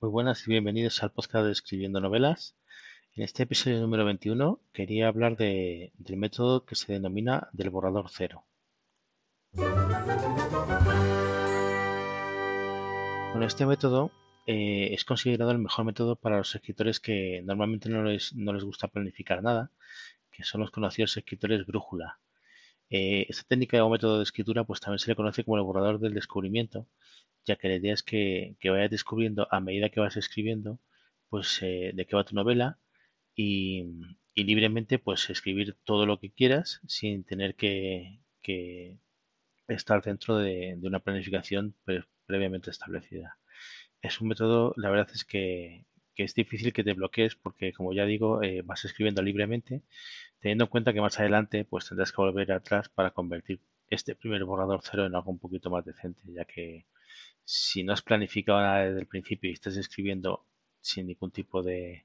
Muy buenas y bienvenidos al podcast de Escribiendo Novelas. En este episodio número 21 quería hablar de- del método que se denomina del borrador cero. Bueno, este método eh, es considerado el mejor método para los escritores que normalmente no les, no les gusta planificar nada, que son los conocidos escritores brújula. Eh, esta técnica o método de escritura pues también se le conoce como el borrador del descubrimiento, ya que la idea es que, que vayas descubriendo a medida que vas escribiendo pues eh, de qué va tu novela y, y libremente pues escribir todo lo que quieras sin tener que, que estar dentro de, una planificación pre- previamente establecida. Es un método, la verdad es que, que es difícil que te bloquees porque, como ya digo, eh, vas escribiendo libremente, teniendo en cuenta que más adelante pues tendrás que volver atrás para convertir este primer borrador cero en algo un poquito más decente, ya que si no has planificado nada desde el principio y estás escribiendo sin ningún tipo de,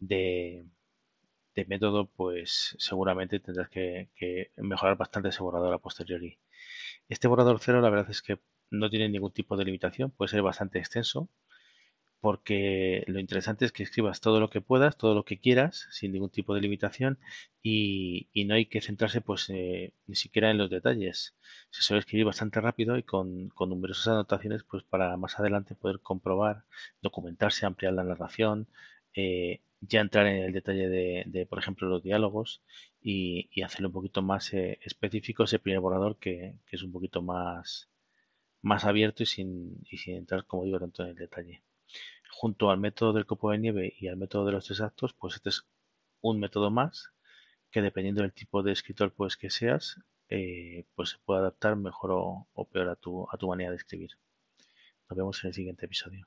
de, método, pues seguramente tendrás que, que mejorar bastante ese borrador a posteriori. Este borrador cero, la verdad es que no tiene ningún tipo de limitación, puede ser bastante extenso, porque lo interesante es que escribas todo lo que puedas, todo lo que quieras, sin ningún tipo de limitación, y, no hay que centrarse pues eh, ni siquiera en los detalles. Se suele escribir bastante rápido y con, numerosas anotaciones pues para más adelante poder comprobar, documentarse, ampliar la narración, eh, ya entrar en el detalle de, por ejemplo, los diálogos y, hacerlo un poquito más eh, específico ese primer borrador que, que es un poquito más, más abierto y sin, y sin entrar, como digo, tanto en el detalle. Junto al método del copo de nieve y al método de los tres actos, pues este es un método más que dependiendo del tipo de escritor pues que seas, eh, pues se puede adaptar mejor o, o peor a tu, a tu manera de escribir. Nos vemos en el siguiente episodio.